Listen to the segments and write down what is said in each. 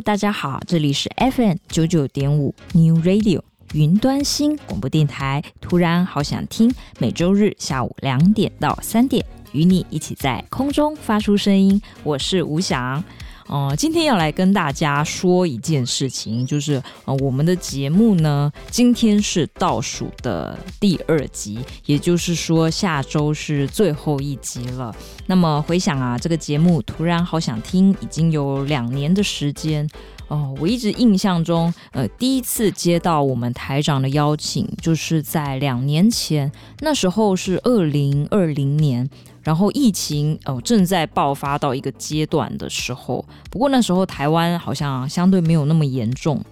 大家好，这里是 FM 九九点五 New Radio 云端新广播电台。突然好想听，每周日下午两点到三点，与你一起在空中发出声音。我是吴翔。哦、今天要来跟大家说一件事情，就是呃，我们的节目呢，今天是倒数的第二集，也就是说下周是最后一集了。那么回想啊，这个节目突然好想听，已经有两年的时间哦、我一直印象中，呃，第一次接到我们台长的邀请，就是在两年前，那时候是二零二零年。然后疫情哦正在爆发到一个阶段的时候，不过那时候台湾好像相对没有那么严重，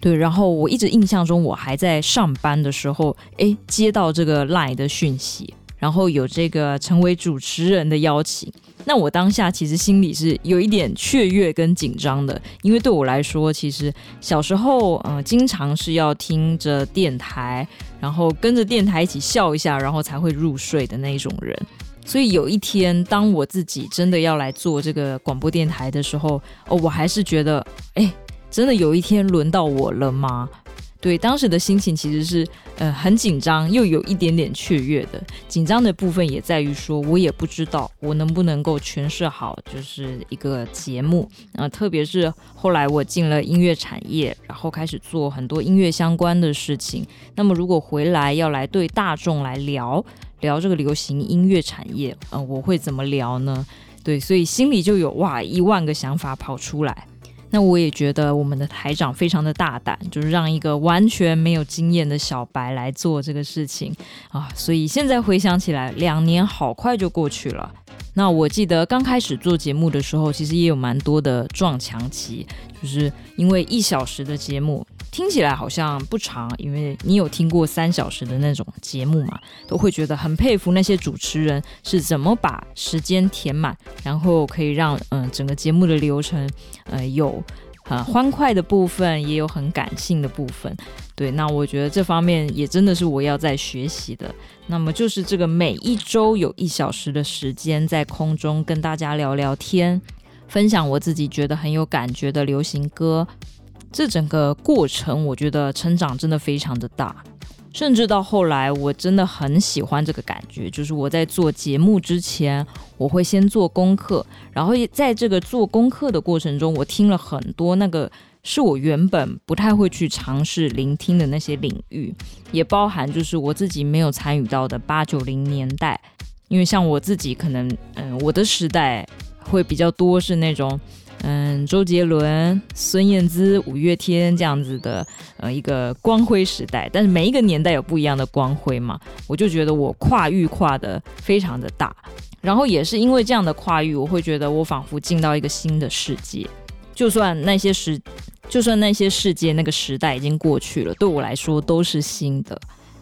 对。然后我一直印象中我还在上班的时候，诶，接到这个 lie 的讯息，然后有这个成为主持人的邀请，那我当下其实心里是有一点雀跃跟紧张的，因为对我来说，其实小时候嗯、呃、经常是要听着电台，然后跟着电台一起笑一下，然后才会入睡的那种人。所以有一天，当我自己真的要来做这个广播电台的时候，哦，我还是觉得，哎，真的有一天轮到我了吗？对，当时的心情其实是，呃，很紧张，又有一点点雀跃的。紧张的部分也在于说，我也不知道我能不能够诠释好，就是一个节目。啊，特别是后来我进了音乐产业，然后开始做很多音乐相关的事情。那么如果回来要来对大众来聊。聊这个流行音乐产业，嗯、我会怎么聊呢？对，所以心里就有哇一万个想法跑出来。那我也觉得我们的台长非常的大胆，就是让一个完全没有经验的小白来做这个事情啊。所以现在回想起来，两年好快就过去了。那我记得刚开始做节目的时候，其实也有蛮多的撞墙期，就是因为一小时的节目。听起来好像不长，因为你有听过三小时的那种节目嘛，都会觉得很佩服那些主持人是怎么把时间填满，然后可以让嗯、整个节目的流程呃有很欢快的部分，也有很感性的部分。对，那我觉得这方面也真的是我要在学习的。那么就是这个每一周有一小时的时间在空中跟大家聊聊天，分享我自己觉得很有感觉的流行歌。这整个过程，我觉得成长真的非常的大，甚至到后来，我真的很喜欢这个感觉。就是我在做节目之前，我会先做功课，然后在这个做功课的过程中，我听了很多那个是我原本不太会去尝试聆听的那些领域，也包含就是我自己没有参与到的八九零年代，因为像我自己可能，嗯，我的时代会比较多是那种。嗯，周杰伦、孙燕姿、五月天这样子的，呃，一个光辉时代。但是每一个年代有不一样的光辉嘛，我就觉得我跨域跨的非常的大。然后也是因为这样的跨域，我会觉得我仿佛进到一个新的世界。就算那些时，就算那些世界那个时代已经过去了，对我来说都是新的。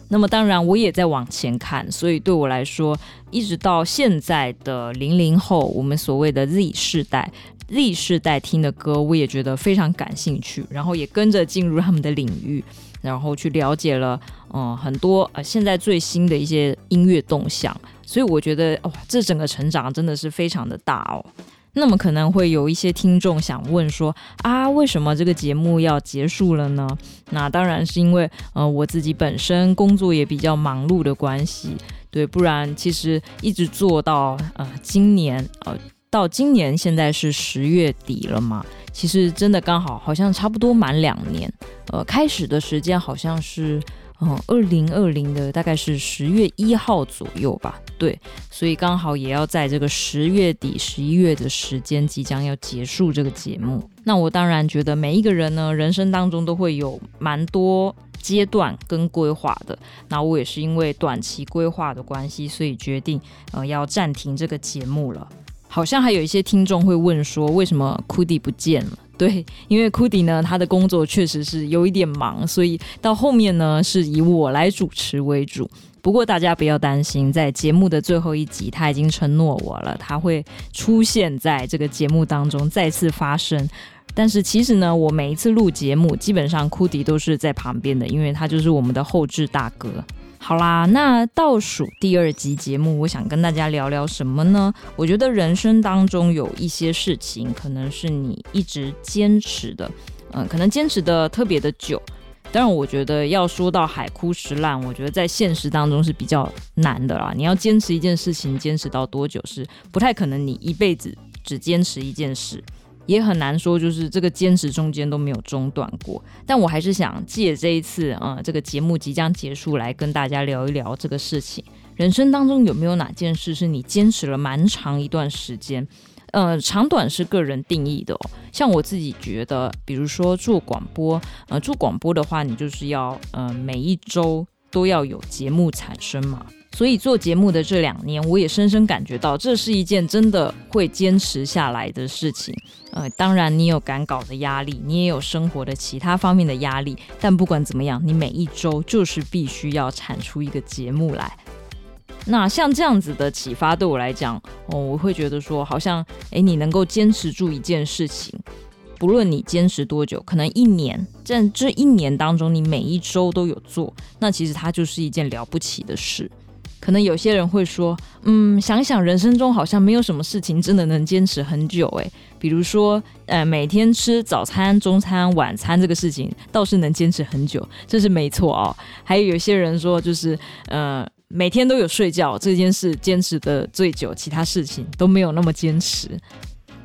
那么当然，我也在往前看，所以对我来说，一直到现在的零零后，我们所谓的 Z 世代。Z 世代听的歌，我也觉得非常感兴趣，然后也跟着进入他们的领域，然后去了解了，嗯，很多呃现在最新的一些音乐动向，所以我觉得哇，这整个成长真的是非常的大哦。那么可能会有一些听众想问说啊，为什么这个节目要结束了呢？那当然是因为呃我自己本身工作也比较忙碌的关系，对，不然其实一直做到呃今年呃。到今年现在是十月底了嘛，其实真的刚好好像差不多满两年。呃，开始的时间好像是嗯二零二零的大概是十月一号左右吧。对，所以刚好也要在这个十月底十一月的时间即将要结束这个节目。那我当然觉得每一个人呢，人生当中都会有蛮多阶段跟规划的。那我也是因为短期规划的关系，所以决定呃要暂停这个节目了。好像还有一些听众会问说，为什么库迪不见了？对，因为库迪呢，他的工作确实是有一点忙，所以到后面呢是以我来主持为主。不过大家不要担心，在节目的最后一集，他已经承诺我了，他会出现在这个节目当中再次发声。但是其实呢，我每一次录节目，基本上库迪都是在旁边的，因为他就是我们的后置大哥。好啦，那倒数第二集节目，我想跟大家聊聊什么呢？我觉得人生当中有一些事情，可能是你一直坚持的，嗯，可能坚持的特别的久。当然，我觉得要说到海枯石烂，我觉得在现实当中是比较难的啦。你要坚持一件事情，坚持到多久是不太可能，你一辈子只坚持一件事。也很难说，就是这个坚持中间都没有中断过。但我还是想借这一次，啊、嗯，这个节目即将结束，来跟大家聊一聊这个事情。人生当中有没有哪件事是你坚持了蛮长一段时间？呃，长短是个人定义的。像我自己觉得，比如说做广播，呃，做广播的话，你就是要，呃，每一周都要有节目产生嘛。所以做节目的这两年，我也深深感觉到，这是一件真的会坚持下来的事情。呃，当然你有赶稿的压力，你也有生活的其他方面的压力，但不管怎么样，你每一周就是必须要产出一个节目来。那像这样子的启发对我来讲，哦，我会觉得说，好像，诶，你能够坚持住一件事情，不论你坚持多久，可能一年，在这一年当中，你每一周都有做，那其实它就是一件了不起的事。可能有些人会说，嗯，想想人生中好像没有什么事情真的能坚持很久，诶，比如说，呃，每天吃早餐、中餐、晚餐这个事情倒是能坚持很久，这是没错哦。还有有些人说，就是，呃，每天都有睡觉这件事坚持的最久，其他事情都没有那么坚持。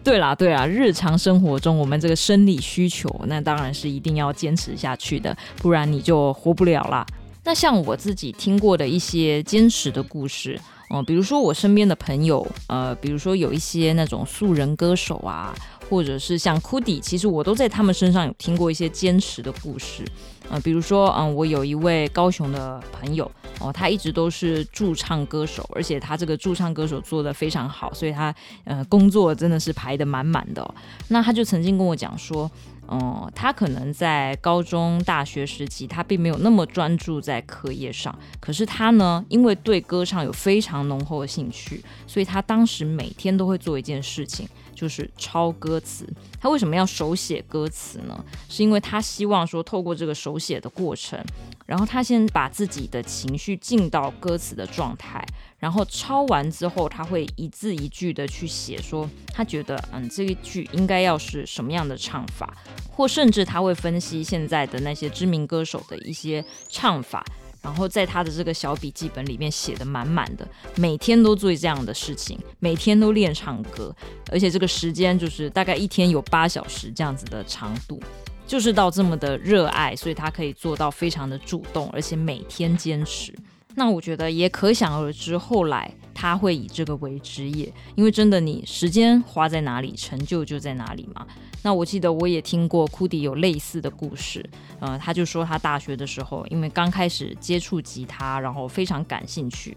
对啦，对啦，日常生活中我们这个生理需求，那当然是一定要坚持下去的，不然你就活不了啦。那像我自己听过的一些坚持的故事，嗯、比如说我身边的朋友，呃，比如说有一些那种素人歌手啊，或者是像库迪其实我都在他们身上有听过一些坚持的故事，呃，比如说，嗯、我有一位高雄的朋友，哦、他一直都是驻唱歌手，而且他这个驻唱歌手做的非常好，所以他呃工作真的是排得满满的、那他就曾经跟我讲说。嗯，他可能在高中、大学时期，他并没有那么专注在课业上。可是他呢，因为对歌唱有非常浓厚的兴趣，所以他当时每天都会做一件事情，就是抄歌词。他为什么要手写歌词呢？是因为他希望说，透过这个手写的过程，然后他先把自己的情绪进到歌词的状态。然后抄完之后，他会一字一句的去写，说他觉得，嗯，这一句应该要是什么样的唱法，或甚至他会分析现在的那些知名歌手的一些唱法，然后在他的这个小笔记本里面写得满满的，每天都做这样的事情，每天都练唱歌，而且这个时间就是大概一天有八小时这样子的长度，就是到这么的热爱，所以他可以做到非常的主动，而且每天坚持。那我觉得也可想而知，后来他会以这个为职业，因为真的，你时间花在哪里，成就就在哪里嘛。那我记得我也听过库迪有类似的故事，呃，他就说他大学的时候，因为刚开始接触吉他，然后非常感兴趣。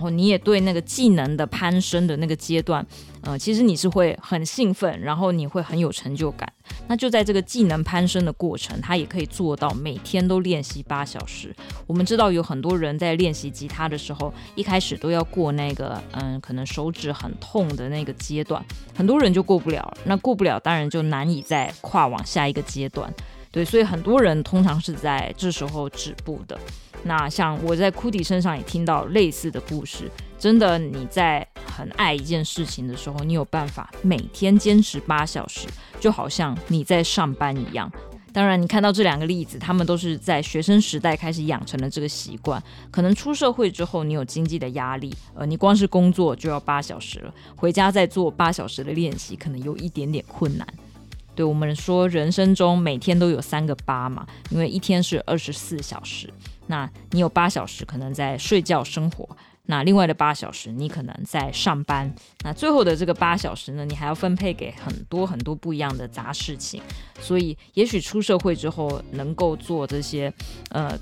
然后你也对那个技能的攀升的那个阶段，呃，其实你是会很兴奋，然后你会很有成就感。那就在这个技能攀升的过程，他也可以做到每天都练习八小时。我们知道有很多人在练习吉他的时候，一开始都要过那个嗯，可能手指很痛的那个阶段，很多人就过不了。那过不了，当然就难以再跨往下一个阶段。对，所以很多人通常是在这时候止步的。那像我在库迪身上也听到类似的故事，真的你在很爱一件事情的时候，你有办法每天坚持八小时，就好像你在上班一样。当然，你看到这两个例子，他们都是在学生时代开始养成了这个习惯。可能出社会之后，你有经济的压力，呃，你光是工作就要八小时了，回家再做八小时的练习，可能有一点点困难。对我们说，人生中每天都有三个八嘛，因为一天是二十四小时。那你有八小时可能在睡觉生活，那另外的八小时你可能在上班，那最后的这个八小时呢，你还要分配给很多很多不一样的杂事情，所以也许出社会之后能够做这些，呃，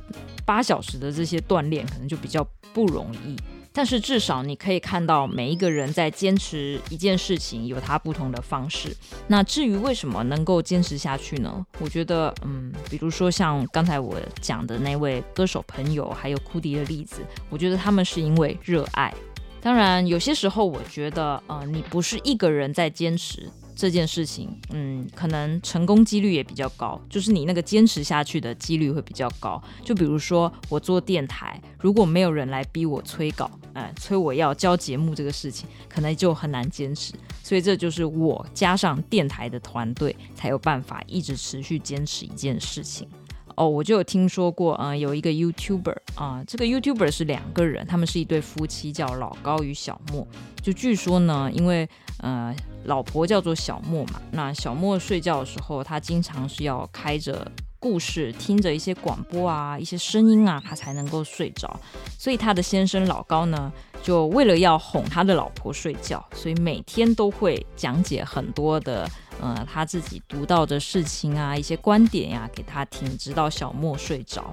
八小时的这些锻炼，可能就比较不容易。但是至少你可以看到每一个人在坚持一件事情有他不同的方式。那至于为什么能够坚持下去呢？我觉得，嗯，比如说像刚才我讲的那位歌手朋友，还有库迪的例子，我觉得他们是因为热爱。当然，有些时候我觉得，呃，你不是一个人在坚持。这件事情，嗯，可能成功几率也比较高，就是你那个坚持下去的几率会比较高。就比如说我做电台，如果没有人来逼我催稿，哎，催我要交节目这个事情，可能就很难坚持。所以这就是我加上电台的团队才有办法一直持续坚持一件事情。哦，我就有听说过，嗯、有一个 YouTuber 啊、这个 YouTuber 是两个人，他们是一对夫妻，叫老高与小莫。就据说呢，因为呃，老婆叫做小莫嘛，那小莫睡觉的时候，他经常是要开着故事，听着一些广播啊，一些声音啊，他才能够睡着。所以他的先生老高呢，就为了要哄他的老婆睡觉，所以每天都会讲解很多的。呃，他自己读到的事情啊，一些观点呀、给他听，直到小莫睡着。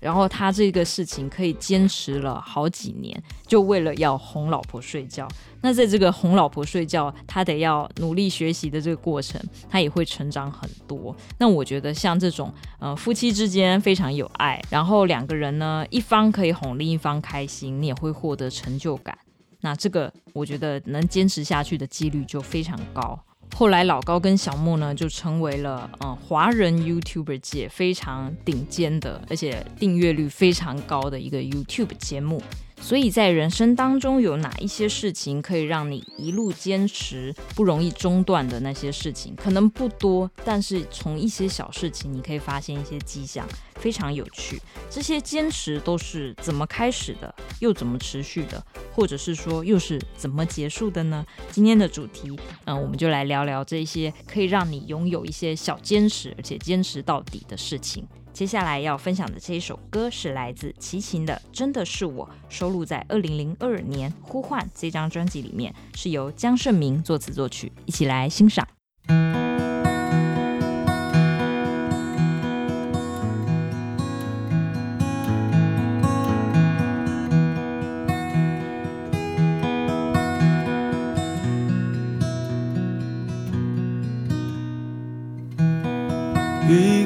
然后他这个事情可以坚持了好几年，就为了要哄老婆睡觉。那在这个哄老婆睡觉，他得要努力学习的这个过程，他也会成长很多。那我觉得像这种呃夫妻之间非常有爱，然后两个人呢，一方可以哄另一方开心，你也会获得成就感。那这个我觉得能坚持下去的几率就非常高。后来老高跟小莫呢，就成为了嗯华人 YouTube 界非常顶尖的，而且订阅率非常高的一个 YouTube 节目。所以在人生当中，有哪一些事情可以让你一路坚持、不容易中断的那些事情，可能不多，但是从一些小事情，你可以发现一些迹象，非常有趣。这些坚持都是怎么开始的，又怎么持续的，或者是说又是怎么结束的呢？今天的主题，嗯、我们就来聊聊这些可以让你拥有一些小坚持，而且坚持到底的事情。接下来要分享的这一首歌是来自齐秦的《真的是我》，收录在二零零二年《呼唤》这张专辑里面，是由江胜明作词作曲，一起来欣赏。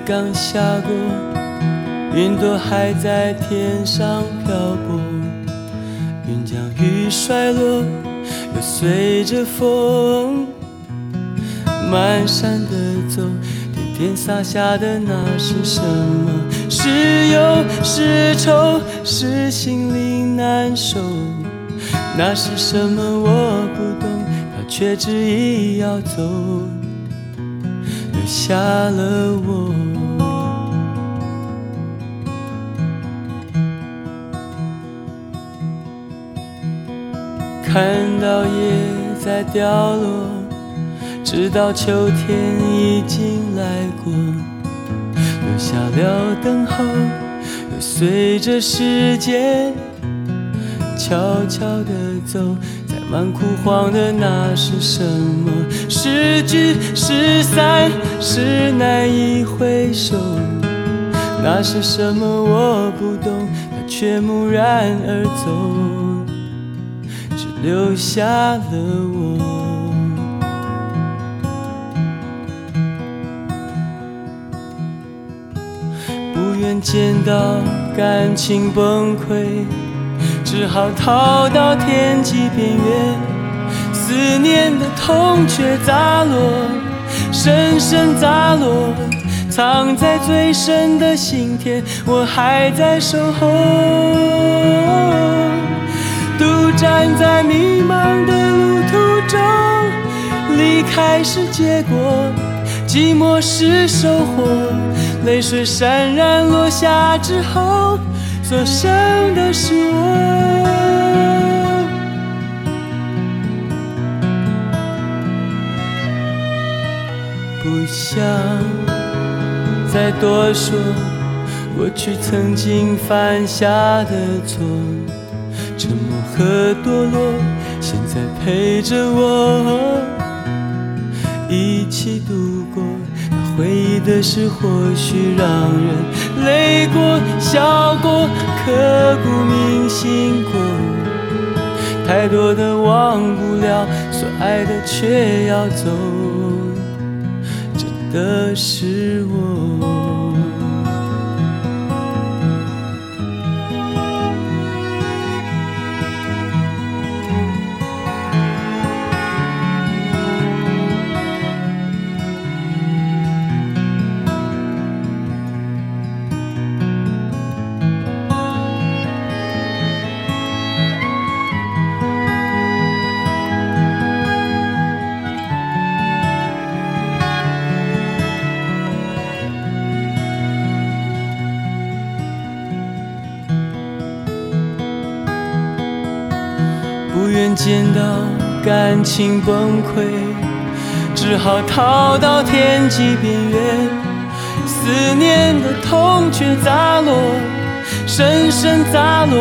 刚下过，云朵还在天上飘泊，云将雨摔落，又随着风满山的走。天天洒下的那是什么？是忧是愁，是心里难受。那是什么？我不懂，它却执意要走。留下了我，看到叶在掉落，知道秋天已经来过，留下了等候，又随着时间悄悄地走。在满枯黄的那是什么？是聚是散，是难以回首。那是什么？我不懂，它却蓦然而走，留下了我。不愿见到感情崩溃。只好逃到天际边缘，思念的痛却砸落，深深砸落，藏在最深的心田，我还在守候。站在迷茫的路途中，离开是结果，寂寞是收获，泪水潸然落下之后。所剩的是我，不想再多说过去曾经犯下的错，和堕落，现在陪着我一起度过。回忆的事或许让人泪过、笑过、刻骨铭心过，太多的忘不了，所爱的却要走，真的是我。见到感情崩溃，只好逃到天际边缘，思念的痛却砸落，深深砸落，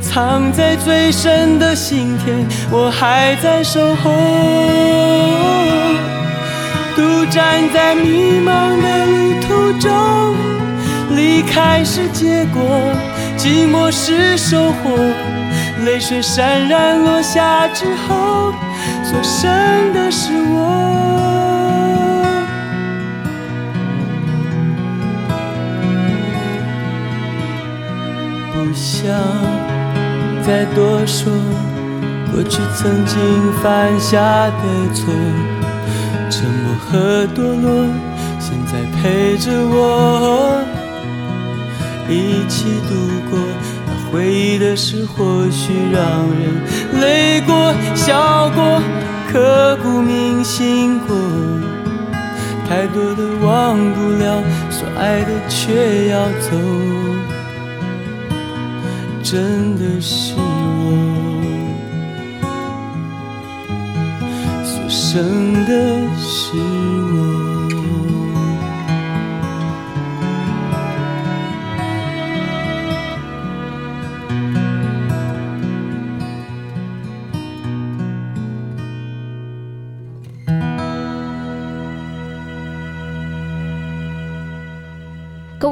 藏在最深的心田，我还在守候，独站在迷茫的路途中，离开是结果，寂寞是收获。泪水潸然落下之后，所剩的是我。不想再多说过去曾经犯下的错，沉默和堕落，现在陪着我一起度过。回忆的事或许让人泪过、笑过、刻骨铭心过，太多的忘不了，所爱的却要走，真的是我，所剩的是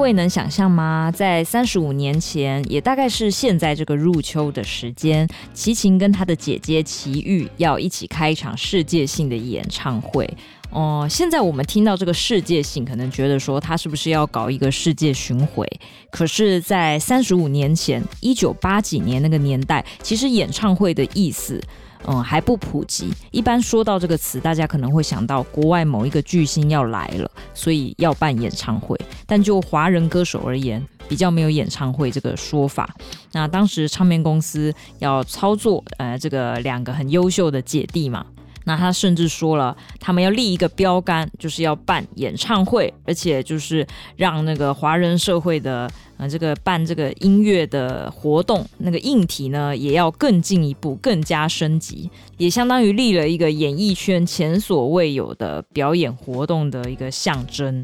位能想象吗？在三十五年前，也大概是现在这个入秋的时间，齐秦跟他的姐姐齐豫要一起开一场世界性的演唱会。哦、现在我们听到这个世界性，可能觉得说他是不是要搞一个世界巡回？可是，在三十五年前，一九八几年那个年代，其实演唱会的意思。嗯，还不普及。一般说到这个词，大家可能会想到国外某一个巨星要来了，所以要办演唱会。但就华人歌手而言，比较没有演唱会这个说法。那当时唱片公司要操作，呃，这个两个很优秀的姐弟嘛。那他甚至说了，他们要立一个标杆，就是要办演唱会，而且就是让那个华人社会的呃这个办这个音乐的活动，那个硬体呢也要更进一步，更加升级，也相当于立了一个演艺圈前所未有的表演活动的一个象征。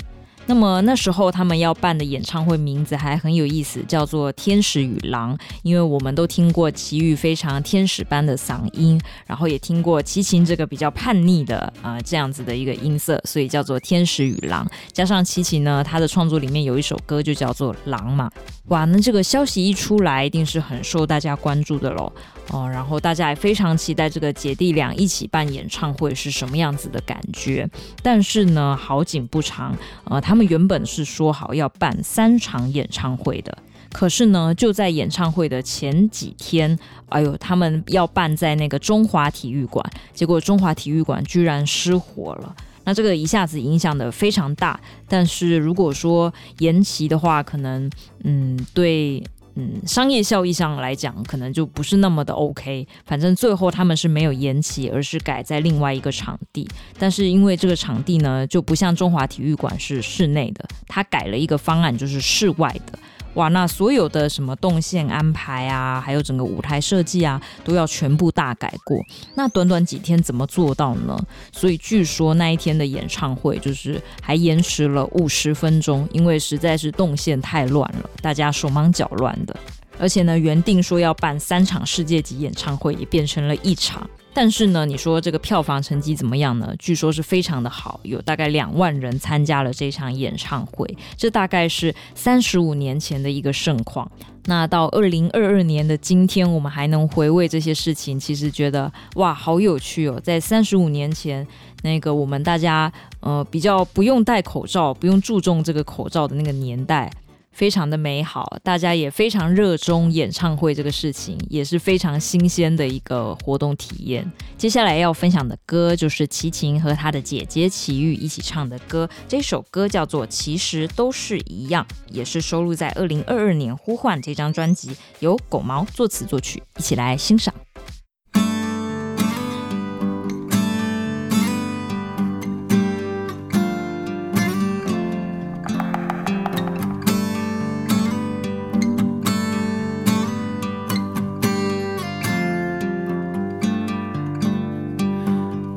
那么那时候他们要办的演唱会名字还很有意思，叫做《天使与狼》，因为我们都听过齐豫非常天使般的嗓音，然后也听过齐秦这个比较叛逆的啊、这样子的一个音色，所以叫做《天使与狼》。加上齐秦呢，他的创作里面有一首歌就叫做《狼》嘛，哇，那这个消息一出来，一定是很受大家关注的喽。哦，然后大家也非常期待这个姐弟俩一起办演唱会是什么样子的感觉。但是呢，好景不长，呃，他们原本是说好要办三场演唱会的，可是呢，就在演唱会的前几天，哎呦，他们要办在那个中华体育馆，结果中华体育馆居然失火了，那这个一下子影响得非常大。但是如果说延期的话，可能，嗯，对。嗯，商业效益上来讲，可能就不是那么的 OK。反正最后他们是没有延期，而是改在另外一个场地。但是因为这个场地呢，就不像中华体育馆是室内的，他改了一个方案，就是室外的。哇，那所有的什么动线安排啊，还有整个舞台设计啊，都要全部大改过。那短短几天怎么做到呢？所以据说那一天的演唱会就是还延迟了五十分钟，因为实在是动线太乱了，大家手忙脚乱的。而且呢，原定说要办三场世界级演唱会，也变成了一场。但是呢，你说这个票房成绩怎么样呢？据说是非常的好，有大概两万人参加了这场演唱会，这大概是三十五年前的一个盛况。那到二零二二年的今天，我们还能回味这些事情，其实觉得哇，好有趣哦！在三十五年前，那个我们大家呃比较不用戴口罩，不用注重这个口罩的那个年代。非常的美好，大家也非常热衷演唱会这个事情，也是非常新鲜的一个活动体验。接下来要分享的歌就是齐秦和他的姐姐齐豫一起唱的歌，这首歌叫做《其实都是一样》，也是收录在二零二二年《呼唤》这张专辑，由狗毛作词作曲，一起来欣赏。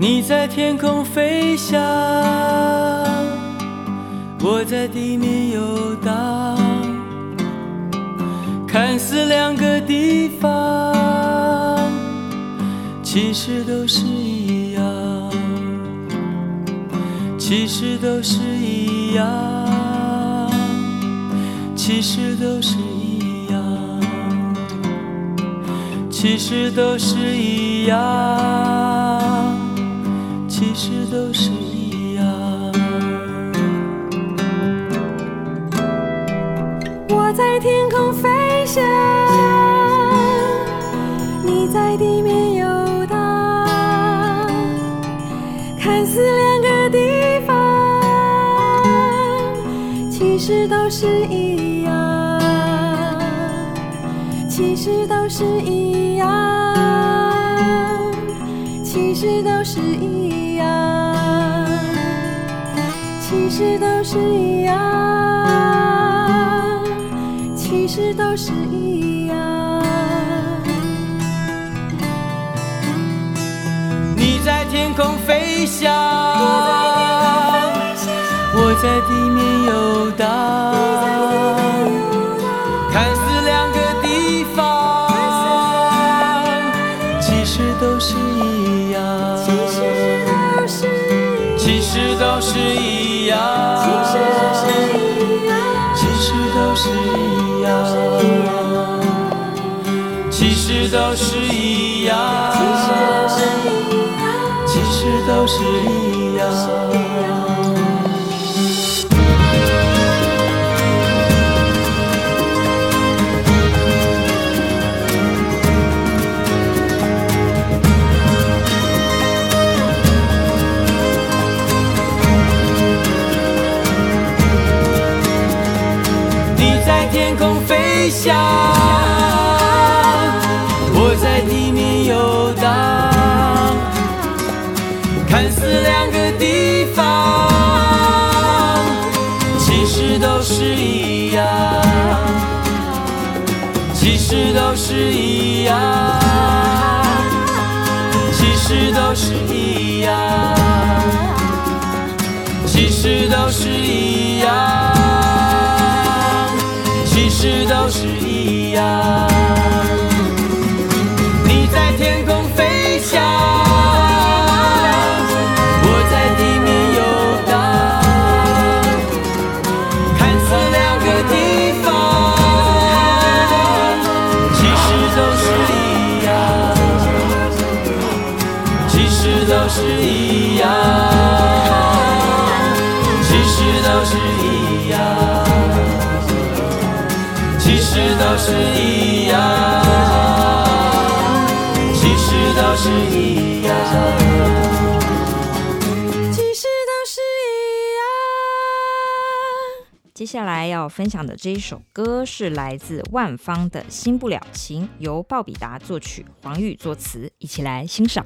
你在天空飞翔，我在地面游荡，看似两个地方，其实都是一样，其实都是一样，其实都是一样，其实都是一样。其实都是一样。我在天空飞翔，你在地面游荡，看似两个地方，其实都是一样，其实都是一样，其实都是一样，其实都是一样。你在天空飞翔，我在地面游荡，实都是一样，其实都是一样。都是一样，其实都是一样，其实都是一样。其实都是一样。都是一样，其实都是一样，其实都是一样。接下来要分享的这一首歌是来自万芳的《新不了情》，由鲍比达作曲，黄宇作词，一起来欣赏。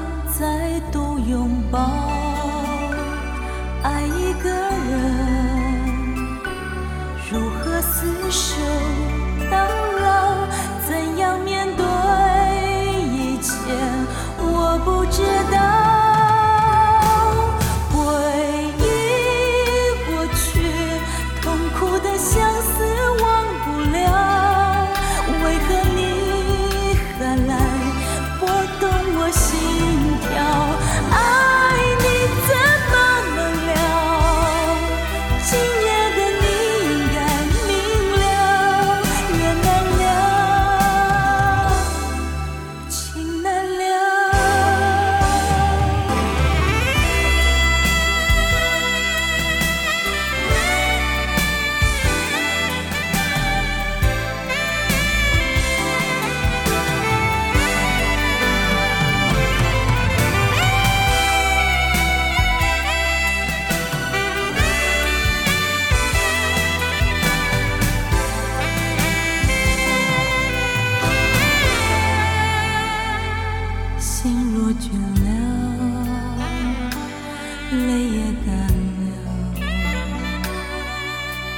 再度拥抱爱，一个人如何厮守？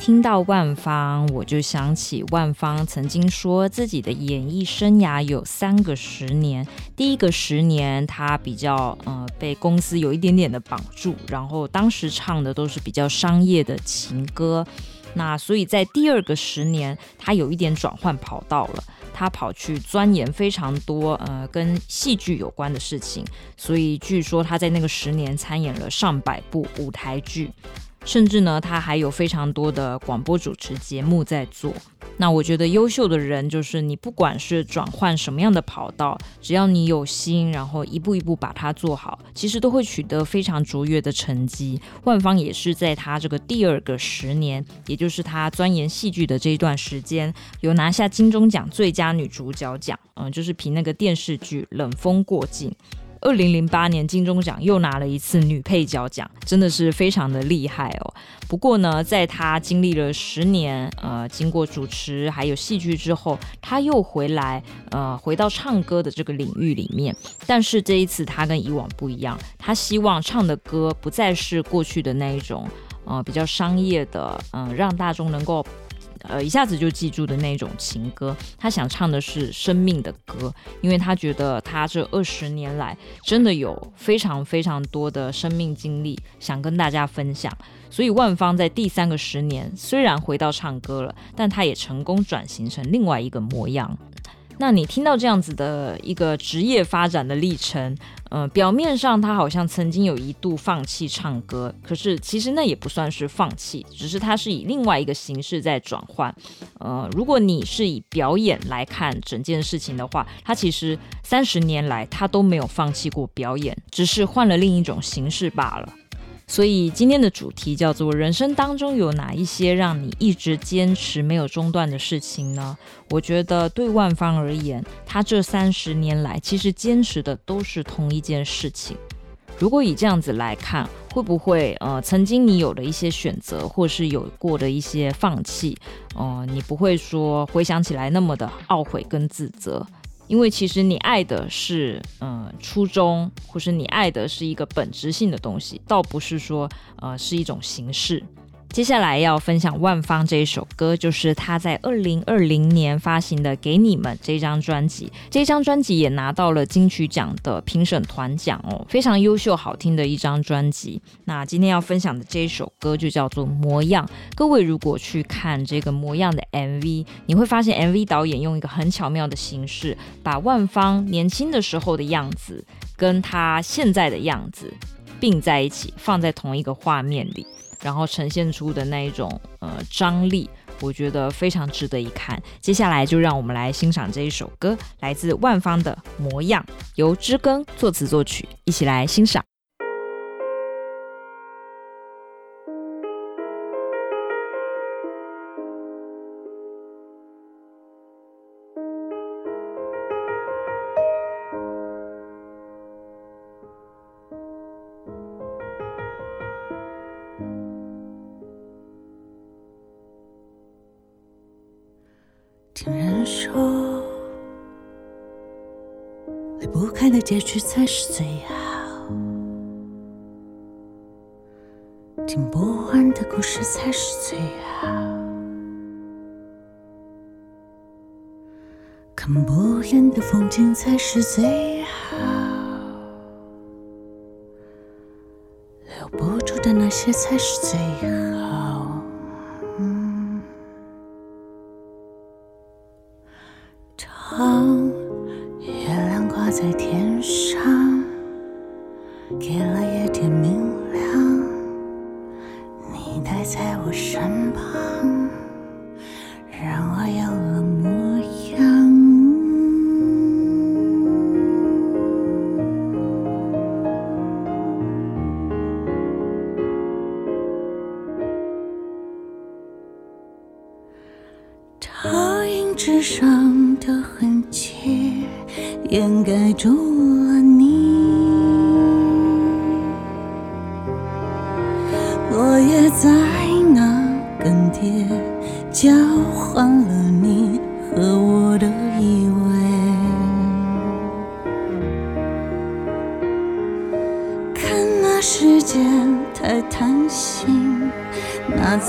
听到万芳，我就想起万芳曾经说自己的演艺生涯有三个十年。第一个十年，他比较呃被公司有一点点的绑住，然后当时唱的都是比较商业的情歌。那所以在第二个十年，他有一点转换跑道了，他跑去钻研非常多呃跟戏剧有关的事情。所以据说他在那个十年参演了上百部舞台剧。甚至呢，他还有非常多的广播主持节目在做。那我觉得优秀的人就是你，不管是转换什么样的跑道，只要你有心，然后一步一步把它做好，其实都会取得非常卓越的成绩。万芳也是在他这个第二个十年，也就是他钻研戏剧的这一段时间，有拿下金钟奖最佳女主角奖，嗯，就是凭那个电视剧《冷风过境》。二零零八年金钟奖又拿了一次女配角奖，真的是非常的厉害哦。不过呢，在她经历了十年，呃，经过主持还有戏剧之后，她又回来，呃，回到唱歌的这个领域里面。但是这一次她跟以往不一样，她希望唱的歌不再是过去的那一种，呃，比较商业的，嗯、让大众能够。呃，一下子就记住的那种情歌，他想唱的是生命的歌，因为他觉得他这二十年来真的有非常非常多的生命经历想跟大家分享，所以万芳在第三个十年虽然回到唱歌了，但他也成功转型成另外一个模样。那你听到这样子的一个职业发展的历程，呃，表面上他好像曾经有一度放弃唱歌，可是其实那也不算是放弃，只是他是以另外一个形式在转换。呃，如果你是以表演来看整件事情的话，他其实三十年来他都没有放弃过表演，只是换了另一种形式罢了。所以今天的主题叫做“人生当中有哪一些让你一直坚持没有中断的事情呢？”我觉得对万芳而言，他这三十年来其实坚持的都是同一件事情。如果以这样子来看，会不会呃，曾经你有的一些选择，或是有过的一些放弃，呃，你不会说回想起来那么的懊悔跟自责？因为其实你爱的是，嗯、呃，初衷，或是你爱的是一个本质性的东西，倒不是说，呃，是一种形式。接下来要分享万芳这一首歌，就是她在二零二零年发行的《给你们》这张专辑。这张专辑也拿到了金曲奖的评审团奖哦，非常优秀、好听的一张专辑。那今天要分享的这一首歌就叫做《模样》。各位如果去看这个《模样》的 MV，你会发现 MV 导演用一个很巧妙的形式，把万芳年轻的时候的样子跟她现在的样子并在一起，放在同一个画面里。然后呈现出的那一种呃张力，我觉得非常值得一看。接下来就让我们来欣赏这一首歌，来自万芳的《模样》，由知更作词作曲，一起来欣赏。说，离不开的结局才是最好，听不完的故事才是最好，看不厌的风景才是最好，留不住的那些才是最好。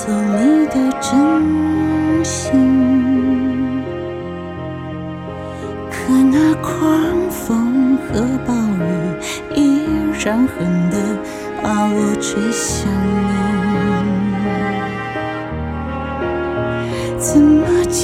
走你的真心。可那狂风和暴雨依然狠地把我吹向你，怎么就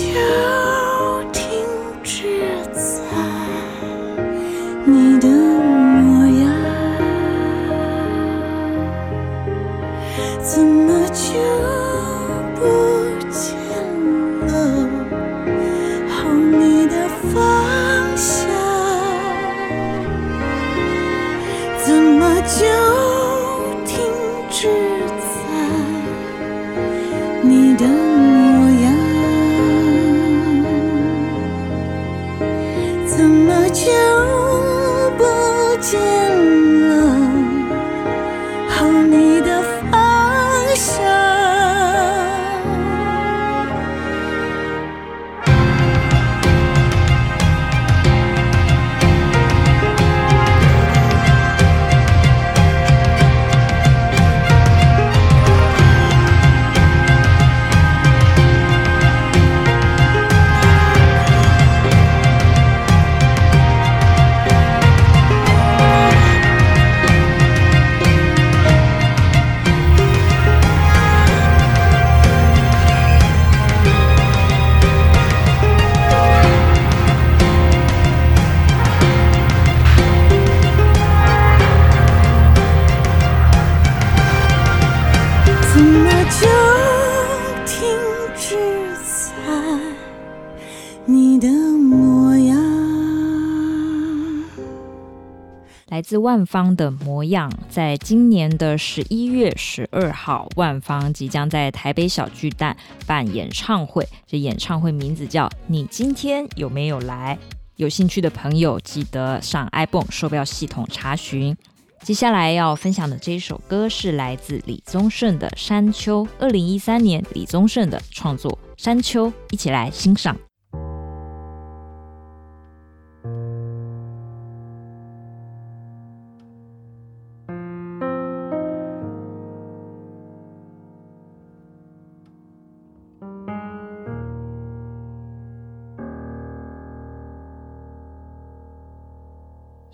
来自万芳的模样，在今年的十一月十二号，万芳即将在台北小巨蛋办演唱会。这演唱会名字叫《你今天有没有来》。有兴趣的朋友记得上 ibon 售票系统查询。接下来要分享的这一首歌是来自李宗盛的《山丘》，二零一三年李宗盛的创作《山丘》，一起来欣赏。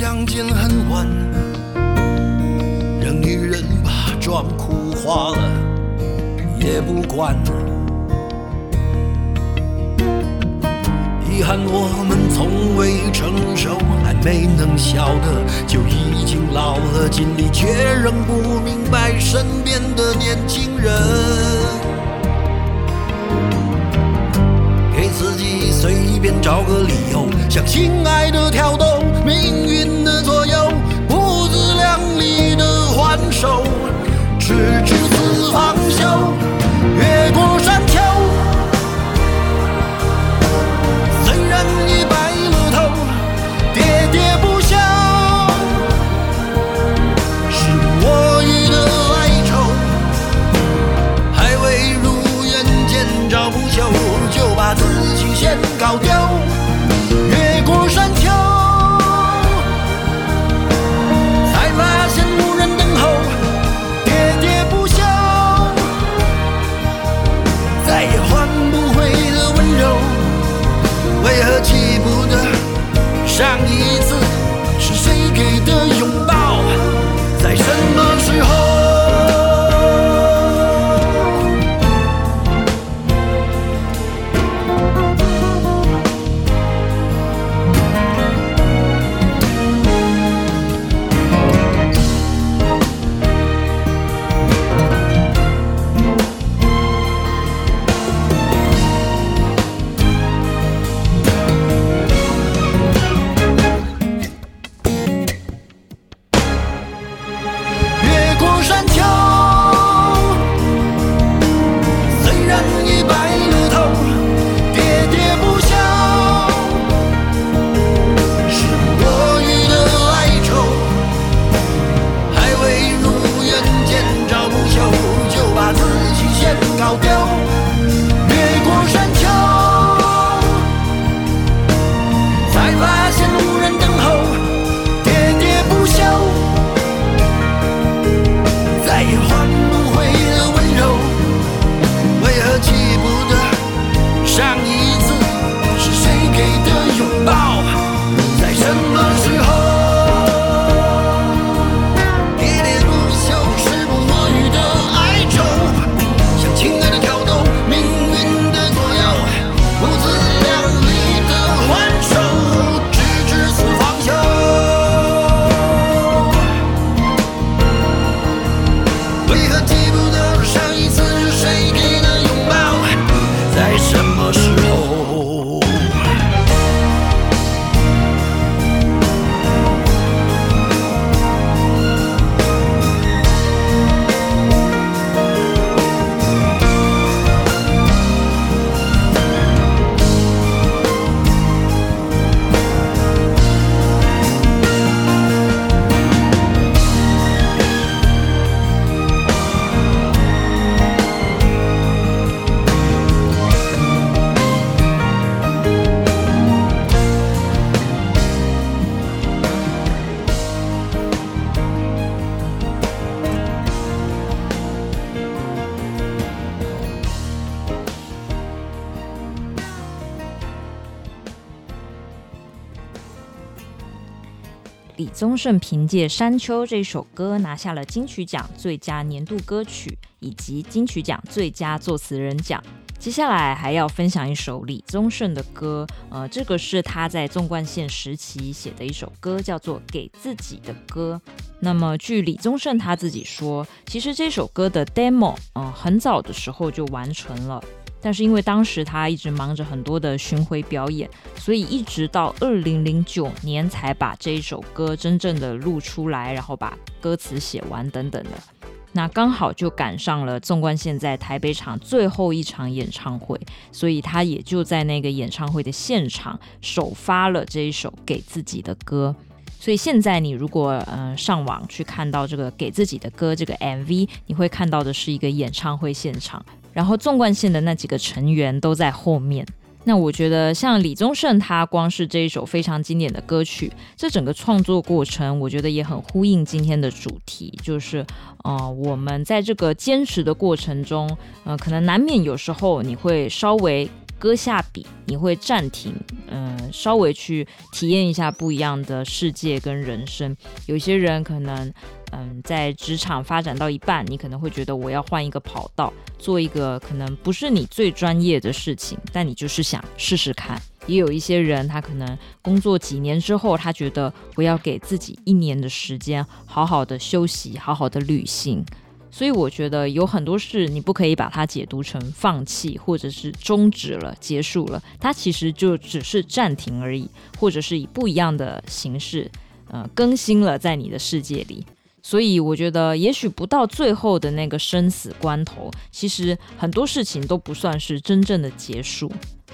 相见恨晚，任女人把妆哭花了也不管。遗憾，我们从未成熟，还没能晓得，就已经老了，尽力却仍不明白身边的年轻人。随便找个理由，向心爱的挑逗，命运的左右，不自量力的还手，直至死方休，越过山。丘。搞掉，李宗盛凭借《山丘》这首歌拿下了金曲奖最佳年度歌曲以及金曲奖最佳作词人奖。接下来还要分享一首李宗盛的歌，呃，这个是他在纵贯线时期写的一首歌，叫做《给自己的歌》。那么，据李宗盛他自己说，其实这首歌的 demo，嗯、呃，很早的时候就完成了，但是因为当时他一直忙着很多的巡回表演，所以一直到二零零九年才把这一首歌真正的录出来，然后把歌词写完等等的。那刚好就赶上了纵贯现在台北场最后一场演唱会，所以他也就在那个演唱会的现场首发了这一首给自己的歌。所以现在你如果呃上网去看到这个给自己的歌这个 MV，你会看到的是一个演唱会现场，然后纵贯线的那几个成员都在后面。那我觉得，像李宗盛，他光是这一首非常经典的歌曲，这整个创作过程，我觉得也很呼应今天的主题，就是，呃，我们在这个坚持的过程中，呃，可能难免有时候你会稍微搁下笔，你会暂停，嗯、稍微去体验一下不一样的世界跟人生。有些人可能。嗯，在职场发展到一半，你可能会觉得我要换一个跑道，做一个可能不是你最专业的事情，但你就是想试试看。也有一些人，他可能工作几年之后，他觉得我要给自己一年的时间，好好的休息，好好的旅行。所以我觉得有很多事，你不可以把它解读成放弃，或者是终止了、结束了，它其实就只是暂停而已，或者是以不一样的形式，呃，更新了在你的世界里。所以我觉得，也许不到最后的那个生死关头，其实很多事情都不算是真正的结束。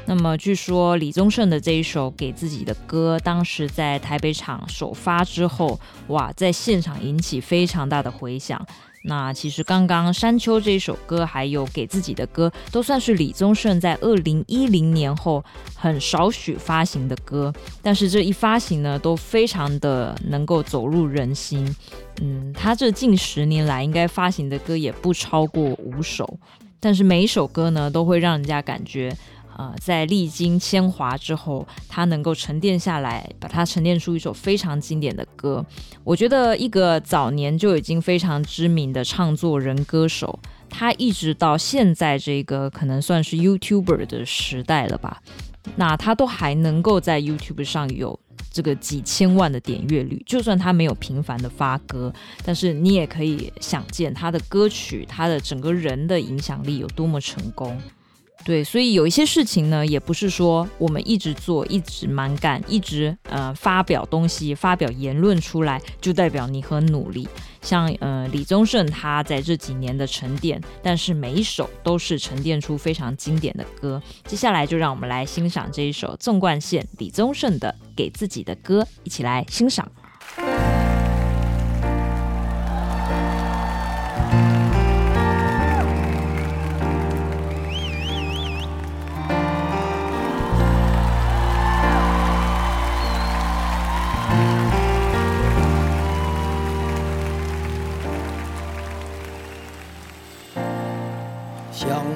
那么，据说李宗盛的这一首给自己的歌，当时在台北场首发之后，哇，在现场引起非常大的回响。那其实刚刚《山丘》这一首歌，还有给自己的歌，都算是李宗盛在二零一零年后很少许发行的歌，但是这一发行呢，都非常的能够走入人心。嗯，他这近十年来应该发行的歌也不超过五首，但是每一首歌呢，都会让人家感觉。呃，在历经千华之后，他能够沉淀下来，把它沉淀出一首非常经典的歌。我觉得一个早年就已经非常知名的唱作人歌手，他一直到现在这个可能算是 YouTuber 的时代了吧，那他都还能够在 YouTube 上有这个几千万的点阅率。就算他没有频繁的发歌，但是你也可以想见他的歌曲，他的整个人的影响力有多么成功。对，所以有一些事情呢，也不是说我们一直做、一直蛮干、一直呃发表东西、发表言论出来，就代表你很努力。像呃李宗盛他在这几年的沉淀，但是每一首都是沉淀出非常经典的歌。接下来就让我们来欣赏这一首纵贯线李宗盛的《给自己的歌》，一起来欣赏。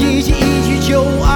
一起一起求爱。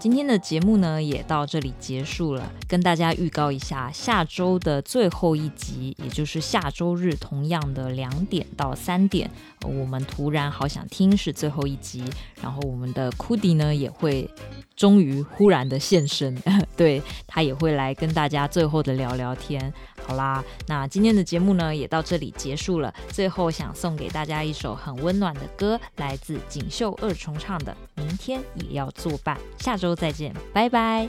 今天的节目呢，也到这里结束了。跟大家预告一下，下周的最后一集，也就是下周日同样的两点到三点，我们突然好想听是最后一集。然后我们的库迪呢，也会终于忽然的现身，对，他也会来跟大家最后的聊聊天。好啦，那今天的节目呢，也到这里结束了。最后想送给大家一首很温暖的歌，来自锦绣二重唱的《明天也要作伴》。下周。再见，拜拜。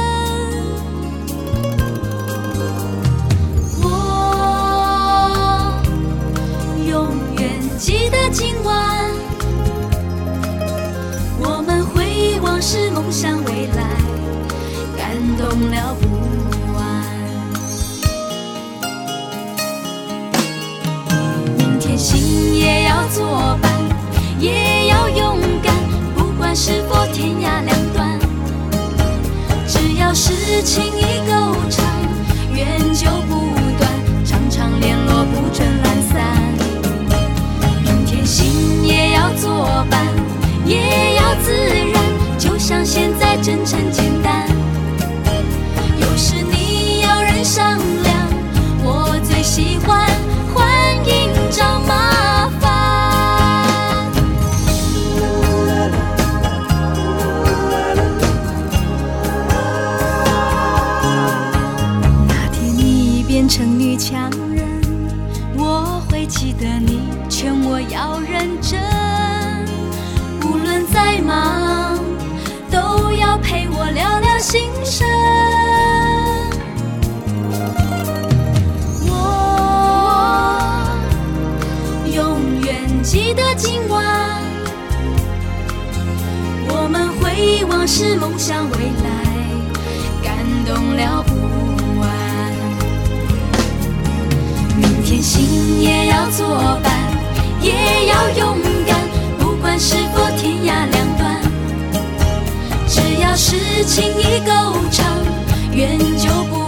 真诚向，未来，感动了不完。明天心也要作伴。也要勇敢，不管是否天涯两端，只要是情意够长。缘就不